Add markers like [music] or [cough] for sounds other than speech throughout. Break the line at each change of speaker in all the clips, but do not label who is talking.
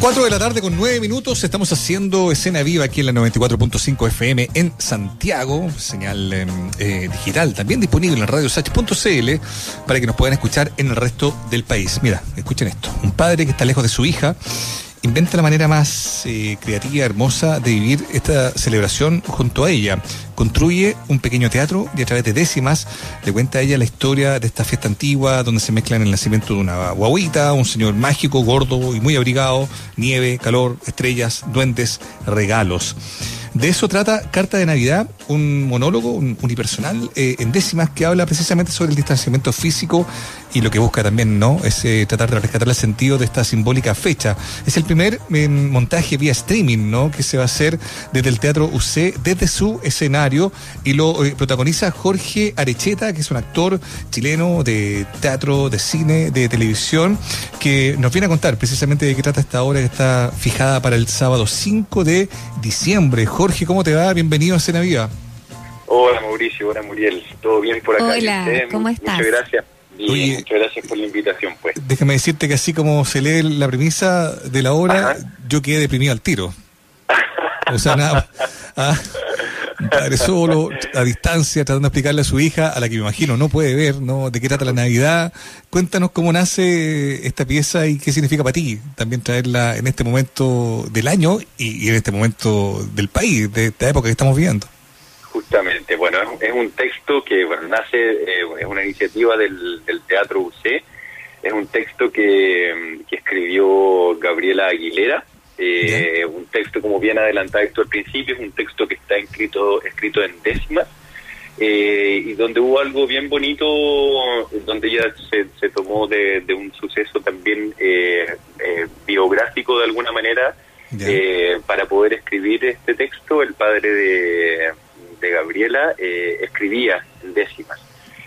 4 de la tarde con 9 minutos, estamos haciendo escena viva aquí en la 94.5 FM en Santiago, señal em, eh, digital también disponible en radiosach.cl para que nos puedan escuchar en el resto del país. Mira, escuchen esto, un padre que está lejos de su hija inventa la manera más eh, creativa, hermosa de vivir esta celebración junto a ella. Construye un pequeño teatro y a través de décimas le cuenta a ella la historia de esta fiesta antigua donde se mezclan el nacimiento de una guaguita, un señor mágico, gordo y muy abrigado, nieve, calor, estrellas, duendes, regalos. De eso trata Carta de Navidad, un monólogo un unipersonal eh, en décimas que habla precisamente sobre el distanciamiento físico y lo que busca también, ¿no? Es eh, tratar de rescatar el sentido de esta simbólica fecha. Es el primer eh, montaje vía streaming, ¿no? Que se va a hacer desde el Teatro UC, desde su escenario, y lo protagoniza Jorge Arecheta, que es un actor chileno de teatro, de cine, de televisión, que nos viene a contar precisamente de qué trata esta obra que está fijada para el sábado 5 de diciembre. ¿Cómo te va? Bienvenido a Escena Viva.
Hola Mauricio, hola Muriel, ¿todo bien por acá?
Hola, ¿cómo estás?
Muchas gracias. muchas gracias por la invitación, pues.
Déjame decirte que así como se lee la premisa de la obra, yo quedé deprimido al tiro. O sea, nada, [laughs] ah, padre solo, a distancia, tratando de explicarle a su hija, a la que me imagino no puede ver, ¿no? De qué trata la Navidad. Cuéntanos cómo nace esta pieza y qué significa para ti también traerla en este momento del año y, en este momento del país, de esta época que estamos viviendo.
Justamente, bueno, es, un texto que bueno, nace, eh, es una iniciativa del, Teatro UC, es un texto que, escribió Gabriela Aguilera, eh, un texto como bien adelantado esto al principio, es un texto que está escrito, escrito en décimas, eh, y donde hubo algo bien bonito, donde ella se, tomó de, un suceso también biográfico de alguna manera, para poder escribir este texto, el padre de de Gabriela eh, escribía en décimas.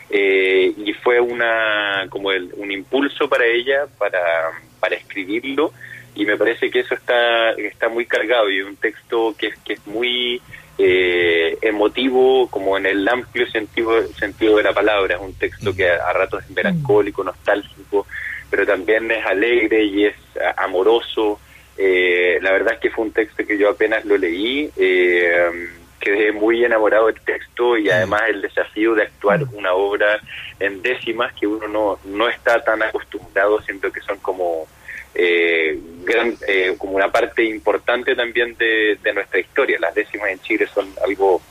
Eh, y fue una como un impulso para ella para, para escribirlo y me parece que eso está está muy cargado y un texto que es que es muy eh, emotivo como en el amplio sentido sentido de la palabra. Es un texto que a, ratos es melancólico nostálgico pero también es alegre y es amoroso. La verdad es que fue un texto que yo apenas lo leí eh, quedé muy enamorado del texto y además el desafío de actuar una obra en décimas que uno no, no está tan acostumbrado, siento que son como eh, gran, eh, como una parte importante también de, de, nuestra historia. Las décimas en Chile son algo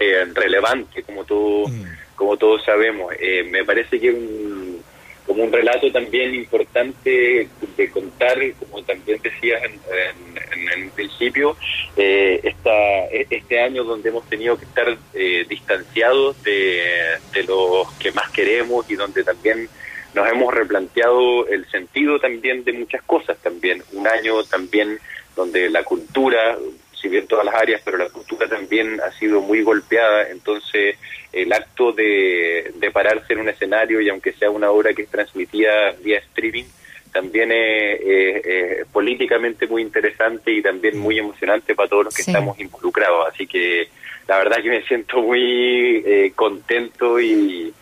eh, relevante, como, todo, mm. como todos sabemos. me parece que un como un relato también importante de contar, como también decías en, en, en principio, eh, esta, este año donde hemos tenido que estar eh, distanciados de, de los que más queremos y donde también nos hemos replanteado el sentido también de muchas cosas también. Un año también donde la cultura, si bien todas las áreas, pero la cultura también ha sido muy golpeada, entonces el acto de, de pararse en un escenario y aunque sea una obra que es transmitida vía streaming, también es, políticamente muy interesante y también muy emocionante para todos los que estamos involucrados. Así que la verdad que me siento muy eh, contento y,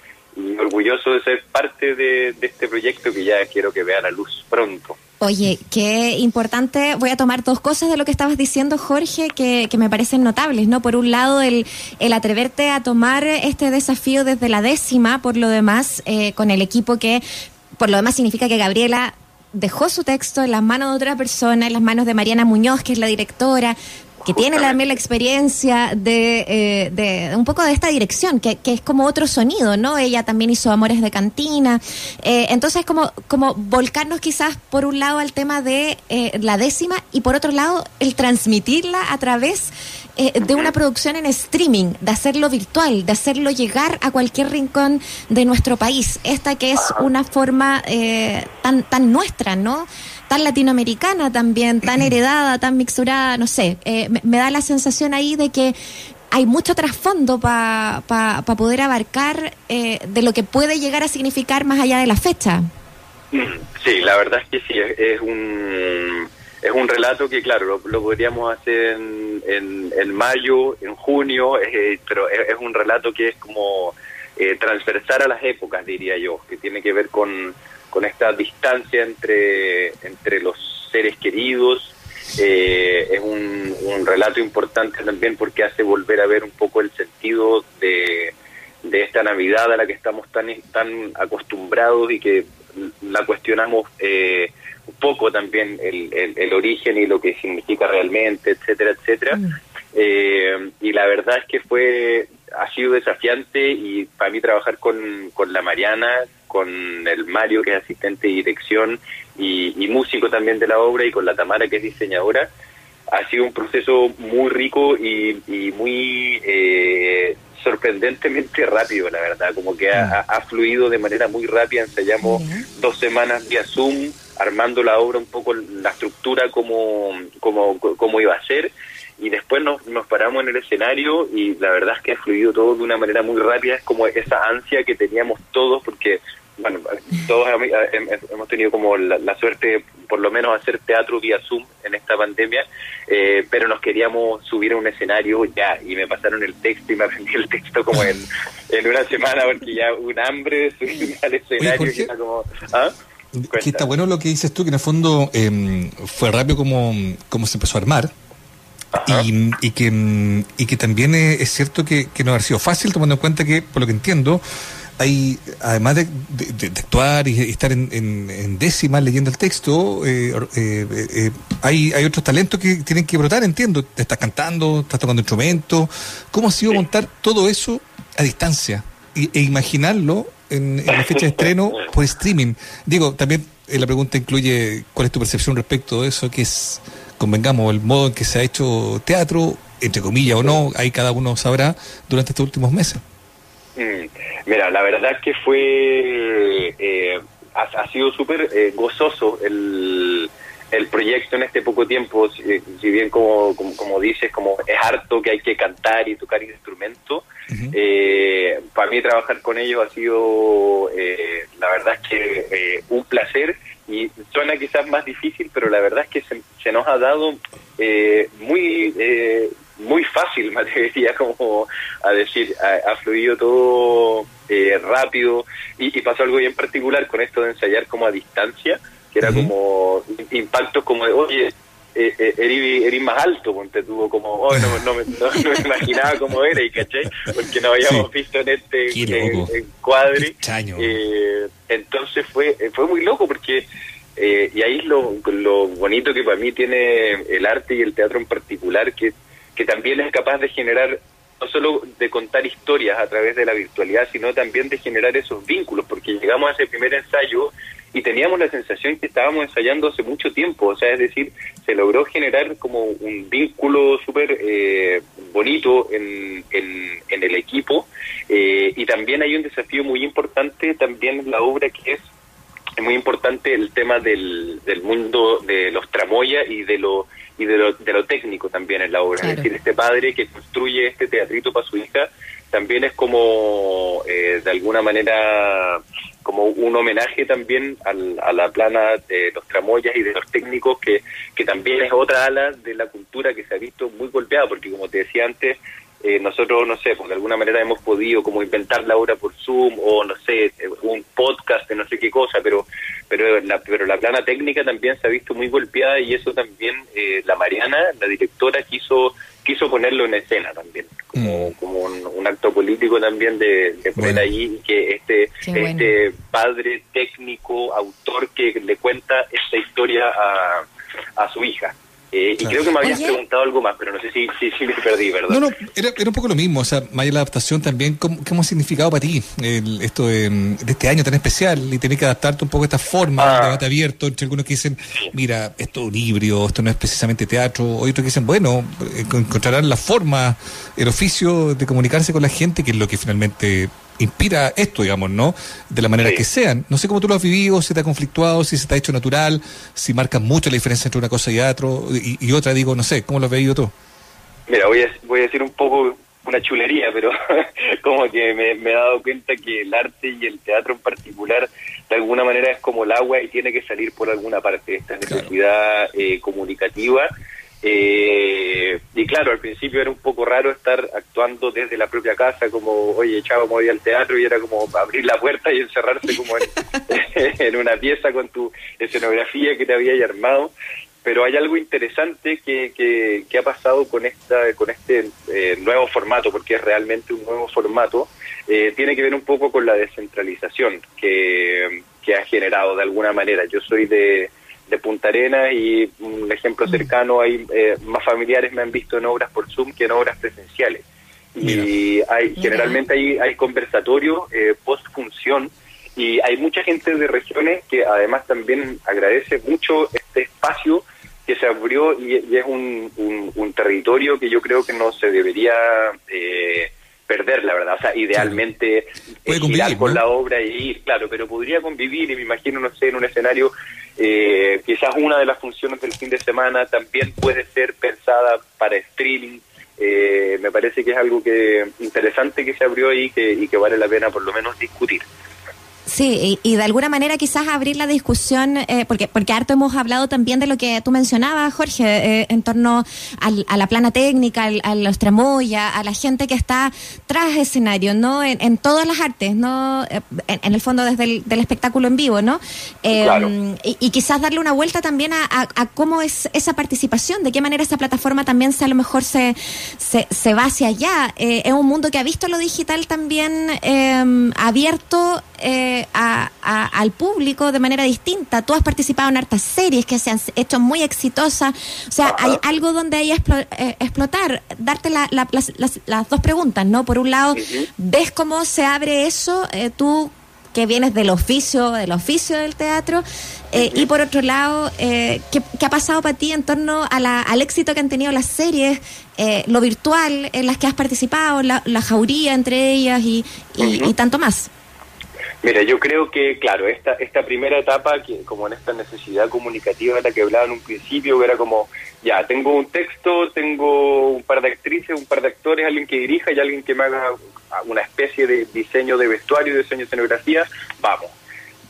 orgulloso de ser parte de, este proyecto que ya quiero que vea la luz pronto.
Oye, qué importante. Voy a tomar dos cosas de lo que estabas diciendo, Jorge, que, me parecen notables, ¿no? Por un lado, el, el, atreverte a tomar este desafío desde la décima, por lo demás, eh, con el equipo que, por lo demás, significa que Gabriela dejó su texto en las manos de otra persona, en las manos de Mariana Muñoz, que es la directora, que tiene también la experiencia de, eh, de, un poco de esta dirección, que, que, es como otro sonido, ¿no? Ella también hizo Amores de Cantina. Eh, entonces, como, como volcarnos quizás por un lado al tema de eh, la décima y por otro lado el transmitirla a través de una producción en streaming, de hacerlo virtual, de hacerlo llegar a cualquier rincón de nuestro país. Esta que es una forma tan, tan nuestra, ¿no? Tan latinoamericana también, tan [clears throat] heredada, tan mixturada, no sé, eh, me, da la sensación ahí de que hay mucho trasfondo para pa, poder abarcar eh, de lo que puede llegar a significar más allá de la fecha.
Sí, la verdad es que sí, es, un es un relato que, claro, lo, podríamos hacer en, en, mayo, en junio, eh, pero es, un relato que es como transversar a las épocas, diría yo, que tiene que ver con con esta distancia entre, entre los seres queridos. Eh, es un, un relato importante también porque hace volver a ver un poco el sentido de, de esta Navidad a la que estamos tan, tan acostumbrados y que la cuestionamos eh, un poco también el, el, origen y lo que significa realmente, etcétera, etcétera. Mm. Eh, y la verdad es que fue ha sido desafiante y para mí trabajar con, con la Mariana, con el Mario que es asistente de dirección y, y músico también de la obra y con la Tamara que es diseñadora, ha sido un proceso muy rico y, y muy eh, sorprendentemente rápido, la verdad, como que ha, ha, fluido de manera muy rápida, ensayamos dos semanas vía Zoom, armando la obra un poco, la estructura como, como, como iba a ser, y después nos, nos paramos en el escenario y la verdad es que ha fluido todo de una manera muy rápida, es como esa ansia que teníamos todos, porque bueno, todos hemos tenido como la, suerte, por lo menos, hacer teatro vía Zoom en esta pandemia, eh, pero nos queríamos subir a un escenario ya, y me pasaron el texto y me aprendí el texto como en, [laughs] en una semana, porque ya un hambre de subir al escenario. y como, ¿ah?
Que está bueno lo que dices tú, que en el fondo eh, fue rápido como, como se empezó a armar. Y, y, que, y que también es, cierto que, que no ha sido fácil, tomando en cuenta que, por lo que entiendo, hay, además de, actuar y estar en, en, décima leyendo el texto, eh, eh, eh, hay, hay otros talentos que tienen que brotar, entiendo. Te estás cantando, estás tocando instrumentos. ¿Cómo ha sido montar todo eso a distancia e, imaginarlo en, la fecha de estreno por streaming? Digo, también la pregunta incluye cuál es tu percepción respecto de eso, que es, convengamos, el modo en que se ha hecho teatro, entre comillas o no, ahí cada uno sabrá, durante estos últimos meses.
Mm. Mira, la verdad que fue, eh, ha, sido súper eh, gozoso el, el proyecto en este poco tiempo, si, bien como, como, dices, como es harto que hay que cantar y tocar instrumento, eh, para mí trabajar con ellos ha sido, la verdad es que un placer y suena quizás más difícil, pero la verdad es que se, se nos ha dado muy muy fácil, [laughs] me atrevería como a decir, ha, fluido todo eh, rápido. Y, pasó algo bien particular con esto de ensayar como a distancia, que era como impactos como de, oye, eh, eh más alto, ponte tuvo como, oh, no, no, me imaginaba cómo era, y caché, porque no habíamos visto en este eh, cuadri. Eh, entonces fue, fue muy loco porque eh, y ahí es lo, lo bonito que para mí tiene el arte y el teatro en particular, que que también es capaz de generar, no solo de contar historias a través de la virtualidad, sino también de generar esos vínculos, porque llegamos a ese primer ensayo y teníamos la sensación que estábamos ensayando hace mucho tiempo, o sea, es decir, se logró generar como un vínculo súper eh, bonito en, en, el equipo eh, y también hay un desafío muy importante también en la obra que es es muy importante el tema del, del mundo de los tramoya y de lo y de lo, de lo técnico también en la obra. Es decir, este padre que construye este teatrito para su hija también es como, eh, de alguna manera, como un homenaje también al, a la plana de los tramoyas y de los técnicos, que, que también es otra ala de la cultura que se ha visto muy golpeada, porque como te decía antes, eh, nosotros, no sé, pues de alguna manera hemos podido como inventar la obra por Zoom o, no sé, eh, un podcast de no sé qué cosa, pero pero la, pero la plana técnica también se ha visto muy golpeada y eso también eh, la Mariana, la directora, quiso quiso ponerlo en escena también, como, mm. como un, acto político también de, poner ahí que este, este padre técnico, autor que le cuenta esta historia a, a su hija. Eh, y creo que me habías preguntado algo más, pero no sé si, si, me perdí, ¿verdad? No, no,
era, era, un poco lo mismo. O sea, más la adaptación también, ¿cómo, ¿cómo, ha significado para ti esto de, este año tan especial y tener que adaptarte un poco a esta forma de ah. debate abierto entre algunos que dicen, mira, esto es un híbrido, esto no es precisamente teatro, o otros que dicen, bueno, encontrarán la forma, el oficio de comunicarse con la gente, que es lo que finalmente inspira esto, digamos, ¿no? De la manera que sean. No sé cómo tú lo has vivido, si te ha conflictuado, si se te ha hecho natural, si marca mucho la diferencia entre una cosa y, otro, y, otra, digo, no sé, ¿cómo lo has vivido tú?
Mira, voy a, voy a decir un poco una chulería, pero [laughs] como que me, he dado cuenta que el arte y el teatro en particular, de alguna manera es como el agua y tiene que salir por alguna parte. Esta necesidad eh, comunicativa. Eh, y claro, al principio era un poco raro estar actuando desde la propia casa, como, oye, chavo, voy al teatro, y era como abrir la puerta y encerrarse como en, [laughs] en una pieza con tu escenografía que te había armado pero hay algo interesante que, que, ha pasado con esta con este eh, nuevo formato, porque es realmente un nuevo formato, eh, tiene que ver un poco con la descentralización que, que ha generado de alguna manera. Yo soy de, de Punta Arenas y un ejemplo cercano, hay eh, más familiares me han visto en obras por Zoom que en obras presenciales. Y hay generalmente hay, hay conversatorios post función y hay mucha gente de regiones que además también agradece mucho este espacio que se abrió y, es un, un, territorio que yo creo que no se debería eh, perder, la verdad. O sea, idealmente girar con la obra y ir, claro, pero podría convivir y me imagino, no sé, en un escenario, eh, quizás una de las funciones del fin de semana también puede ser pensada para streaming. Eh, me parece que es algo que interesante que se abrió ahí que, y que vale la pena por lo menos discutir.
Sí, y, de alguna manera quizás abrir la discusión, eh, porque, porque harto hemos hablado también de lo que tú mencionabas, Jorge, eh, en torno a la plana técnica, a los tramoya, a la gente que está tras escenario, ¿no? En, todas las artes, ¿no? Eh, en, el fondo desde el del espectáculo en vivo, ¿no? y, quizás darle una vuelta también a, cómo es esa participación, de qué manera esa plataforma también se, a lo mejor se, se, se va hacia allá. es un mundo que ha visto lo digital también abierto. Eh, al público de manera distinta. Tú has participado en hartas series que se han hecho muy exitosas. O sea, hay algo donde hay eh, explotar. Darte las, dos preguntas, ¿no? Por un lado, ¿ves cómo se abre eso? Eh, tú que vienes del oficio, del oficio del teatro, eh, y por otro lado, ¿qué, ha pasado para ti en torno al éxito que han tenido las series, lo virtual en las que has participado, la, jauría entre ellas y tanto más?
Mira, yo creo que, claro, esta, esta primera etapa, que como en esta necesidad comunicativa de la que hablaba en un principio, era como, ya, tengo un texto, tengo un par de actrices, un par de actores, alguien que dirija y alguien que me haga una especie de diseño de vestuario, diseño de escenografía, vamos.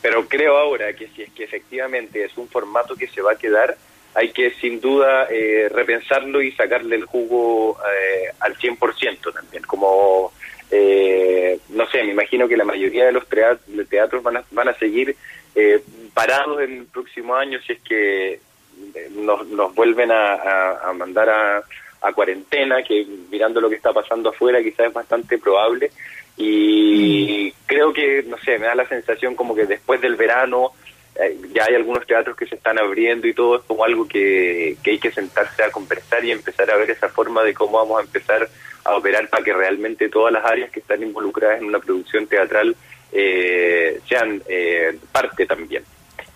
Pero creo ahora que si es que efectivamente es un formato que se va a quedar, hay que sin duda eh, repensarlo y sacarle el jugo eh, al 100% también, como eh, no sé, me imagino que la mayoría de los teatros van a, van a seguir eh, parados en el próximo año si es que eh, nos, nos vuelven a, mandar a, cuarentena, que mirando lo que está pasando afuera quizás es bastante probable. Y creo que, no sé, me da la sensación como que después del verano eh, ya hay algunos teatros que se están abriendo y todo es como algo que, que hay que sentarse a conversar y empezar a ver esa forma de cómo vamos a empezar a operar para que realmente todas las áreas que están involucradas en una producción teatral eh, sean eh, parte también.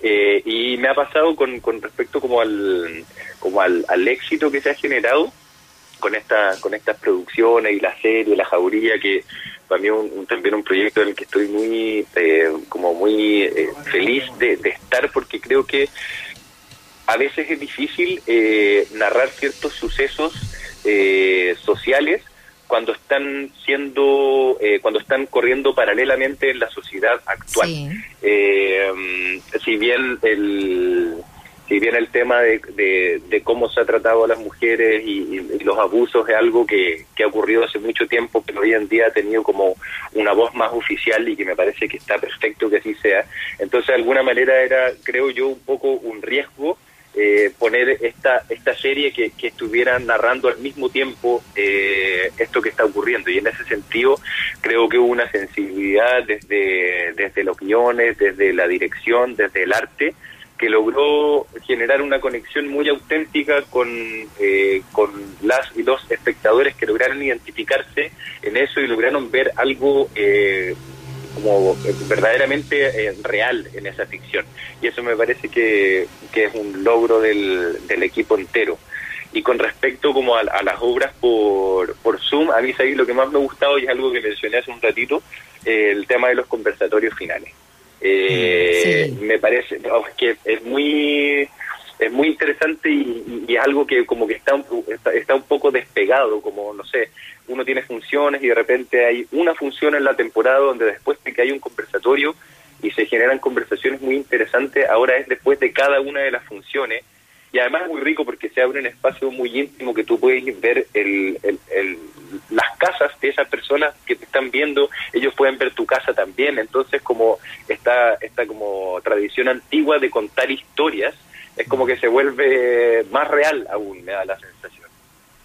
Eh, y me ha pasado con, con respecto como al como al, éxito que se ha generado con esta con estas producciones y la serie la jauría que para mí un, también un proyecto en el que estoy muy como muy feliz de, de, estar porque creo que a veces es difícil narrar ciertos sucesos sociales cuando están siendo, eh, cuando están corriendo paralelamente en la sociedad actual. Eh, si bien el si bien el tema de, de, cómo se ha tratado a las mujeres y, los abusos es algo que, que, ha ocurrido hace mucho tiempo, pero hoy en día ha tenido como una voz más oficial y que me parece que está perfecto que así sea. Entonces, de alguna manera era, creo yo, un poco un riesgo eh, poner esta, esta serie que, que estuviera narrando al mismo tiempo eh, esto que está ocurriendo. Y en ese sentido creo que hubo una sensibilidad desde, desde las opiniones, desde la dirección, desde el arte, que logró generar una conexión muy auténtica con, eh, con las y los espectadores que lograron identificarse en eso y lograron ver algo eh, como verdaderamente eh, real en esa ficción. Y eso me parece que, que es un logro del, del equipo entero. Y con respecto como a, las obras por, por Zoom, a mí ahí lo que más me ha gustado y es algo que mencioné hace un ratito, eh, el tema de los conversatorios finales. Eh, Me parece que es muy es muy interesante y, es algo que como que está, está, está un poco despegado, como no sé, uno tiene funciones y de repente hay una función en la temporada donde después de que hay un conversatorio y se generan conversaciones muy interesantes, ahora es después de cada una de las funciones y además es muy rico porque se abre un espacio muy íntimo que tú puedes ver el, las casas de esas personas que te están viendo, ellos pueden ver tu casa también, entonces como esta, esta como tradición antigua de contar historias, es como que se vuelve más real aún, me da la sensación.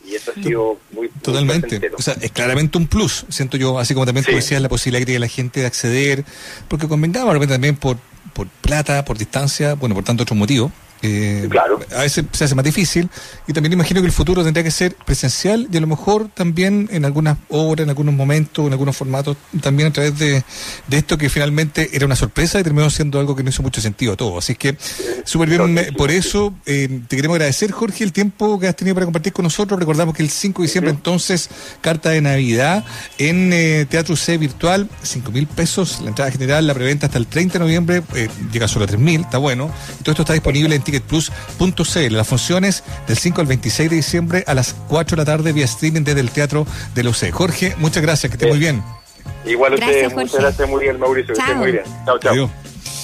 Y eso ha sido muy...
Totalmente. o sea, es claramente un plus, siento yo, así como también tú decías, la posibilidad que tiene la gente de acceder, porque convengamos también por, por plata, por distancia, bueno, por tanto otros motivos, eh, claro. A veces se hace más difícil y también imagino que el futuro tendría que ser presencial y a lo mejor también en algunas obras, en algunos momentos, en algunos formatos, también a través de, esto que finalmente era una sorpresa y terminó siendo algo que no hizo mucho sentido a todo. Así que súper bien por eso. Eh, te queremos agradecer, Jorge, el tiempo que has tenido para compartir con nosotros. Recordamos que el 5 de diciembre entonces, carta de Navidad en eh, Teatro C Virtual, 5 mil pesos, la entrada general, la preventa hasta el 30 de noviembre, llega solo a 3 mil, está bueno. todo esto está disponible en ticketplus.cl. Las funciones del 5 al 26 de diciembre a las 4 de la tarde vía streaming desde el Teatro de la UC. Jorge, muchas gracias, que esté muy bien.
Igual usted, muchas gracias, muy bien, Mauricio, que esté muy bien. Chao, chao.